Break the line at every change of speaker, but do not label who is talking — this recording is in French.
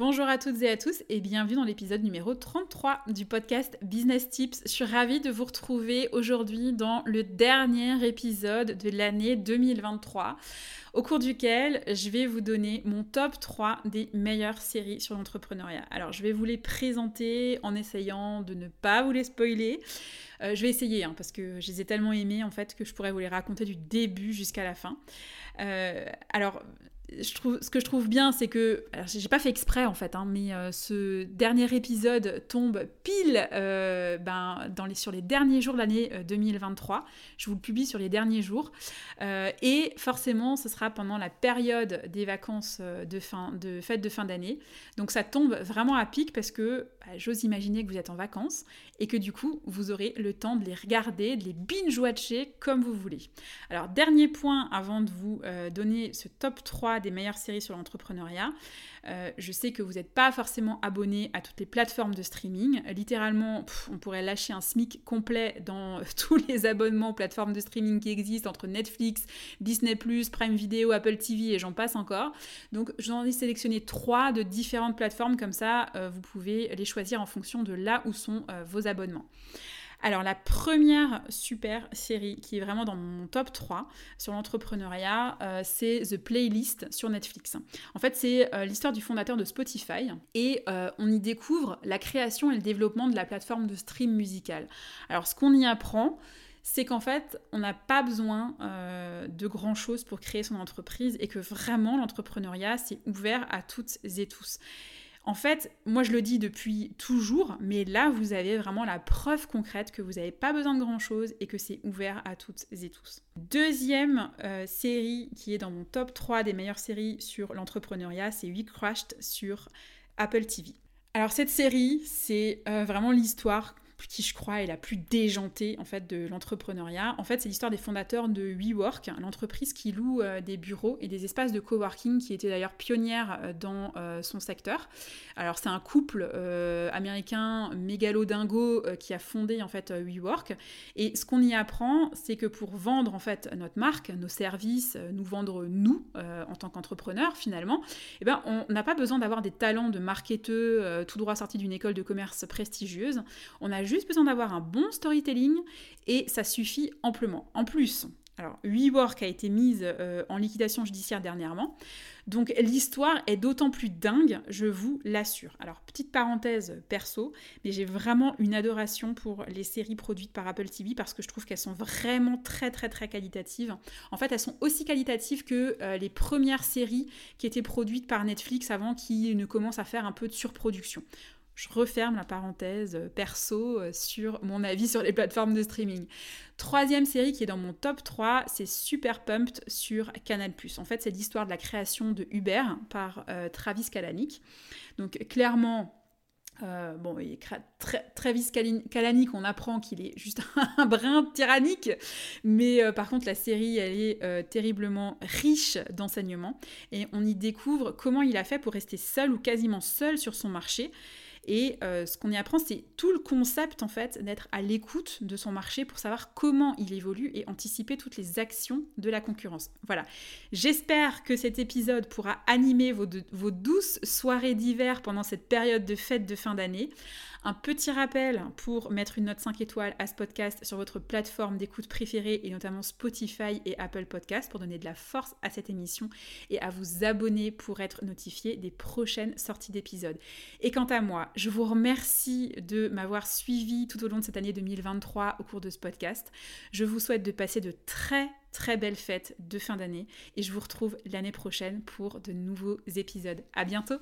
Bonjour à toutes et à tous et bienvenue dans l'épisode numéro 33 du podcast Business Tips. Je suis ravie de vous retrouver aujourd'hui dans le dernier épisode de l'année 2023 au cours duquel je vais vous donner mon top 3 des meilleures séries sur l'entrepreneuriat. Alors je vais vous les présenter en essayant de ne pas vous les spoiler. Euh, je vais essayer hein, parce que je les ai tellement aimés en fait que je pourrais vous les raconter du début jusqu'à la fin. Euh, alors ce que je trouve bien, c'est que, j'ai pas fait exprès en fait, hein, mais euh, ce dernier épisode tombe pile euh, ben, dans les, sur les derniers jours de l'année 2023. Euh, je vous le publie sur les derniers jours. et forcément, ce sera pendant la période des vacances de, fin, de fête de fin d'année. Donc ça tombe vraiment à pic parce que bah, j'ose imaginer que vous êtes en vacances et que du coup, vous aurez le temps de les regarder, de les binge-watcher comme vous voulez. Alors, dernier point avant de vous donner ce top 3 des meilleures séries sur l'entrepreneuriat. Euh, je sais que vous n'êtes pas forcément abonné à toutes les plateformes de streaming. Littéralement, on pourrait lâcher un SMIC complet dans tous les abonnements aux plateformes de streaming qui existent entre Netflix, Disney ⁇ Prime Video, Apple TV et j'en passe encore. Donc j'en ai sélectionné trois de différentes plateformes, comme ça euh, vous pouvez les choisir en fonction de là où sont euh, vos abonnements. Alors la première super série qui est vraiment dans mon top 3 sur l'entrepreneuriat, euh, c'est The Playlist sur Netflix. En fait, c'est euh, l'histoire du fondateur de Spotify et euh, on y découvre la création et le développement de la plateforme de stream musical. Alors ce qu'on y apprend, c'est qu'en fait, on n'a pas besoin de grand-chose pour créer son entreprise et que vraiment l'entrepreneuriat, c'est ouvert à toutes et tous. En fait, moi je le dis depuis toujours, mais là vous avez vraiment la preuve concrète que vous n'avez pas besoin de grand-chose et que c'est ouvert à toutes et tous. Deuxième euh, série qui est dans mon top 3 des meilleures séries sur l'entrepreneuriat, c'est We Crashed sur Apple TV. Alors cette série, c'est euh, vraiment l'histoire qui je crois est la plus déjantée en fait de l'entrepreneuriat. En fait, c'est l'histoire des fondateurs de WeWork, l'entreprise qui loue euh, des bureaux et des espaces de coworking qui était d'ailleurs pionnière euh, dans euh, son secteur. Alors c'est un couple américain mégalo-dingo qui a fondé en fait WeWork et ce qu'on y apprend, c'est que pour vendre en fait notre marque, nos services, nous vendre nous en tant qu'entrepreneurs finalement, eh ben on n'a pas besoin d'avoir des talents de marketeur tout droit sortis d'une école de commerce prestigieuse. On a juste besoin d'avoir un bon storytelling et ça suffit amplement. En plus, alors, WeWork a été mise euh, en liquidation judiciaire dernièrement. Donc, l'histoire est d'autant plus dingue, je vous l'assure. Alors, petite parenthèse perso, mais j'ai vraiment une adoration pour les séries produites par Apple TV parce que je trouve qu'elles sont vraiment très, très, très qualitatives. En fait, elles sont aussi qualitatives que euh, les premières séries qui étaient produites par Netflix avant qu'ils ne commencent à faire un peu de surproduction je referme la parenthèse euh, perso euh, sur mon avis sur les plateformes de streaming. Troisième série qui est dans mon top 3, c'est Super Pumped sur Canal+. En fait, c'est l'histoire de la création de Uber par euh, Travis Kalanick. Donc clairement, bon, Travis Kalanick, on apprend qu'il est juste un brin tyrannique, mais par contre la série, elle est terriblement riche d'enseignements et on y découvre comment il a fait pour rester seul ou quasiment seul sur son marché et euh, ce qu'on y apprend, c'est tout le concept en fait d'être à l'écoute de son marché pour savoir comment il évolue et anticiper toutes les actions de la concurrence. Voilà. J'espère que cet épisode pourra animer vos, vos douces soirées d'hiver pendant cette période de fête de fin d'année. Un petit rappel pour mettre une note 5 étoiles à ce podcast sur votre plateforme d'écoute préférée et notamment Spotify et Apple Podcast pour donner de la force à cette émission et à vous abonner pour être notifié des prochaines sorties d'épisodes. Et quant à moi, je vous remercie de m'avoir suivi tout au long de cette année 2023 au cours de ce podcast. Je vous souhaite de passer de très très belles fêtes de fin d'année et je vous retrouve l'année prochaine pour de nouveaux épisodes. À bientôt!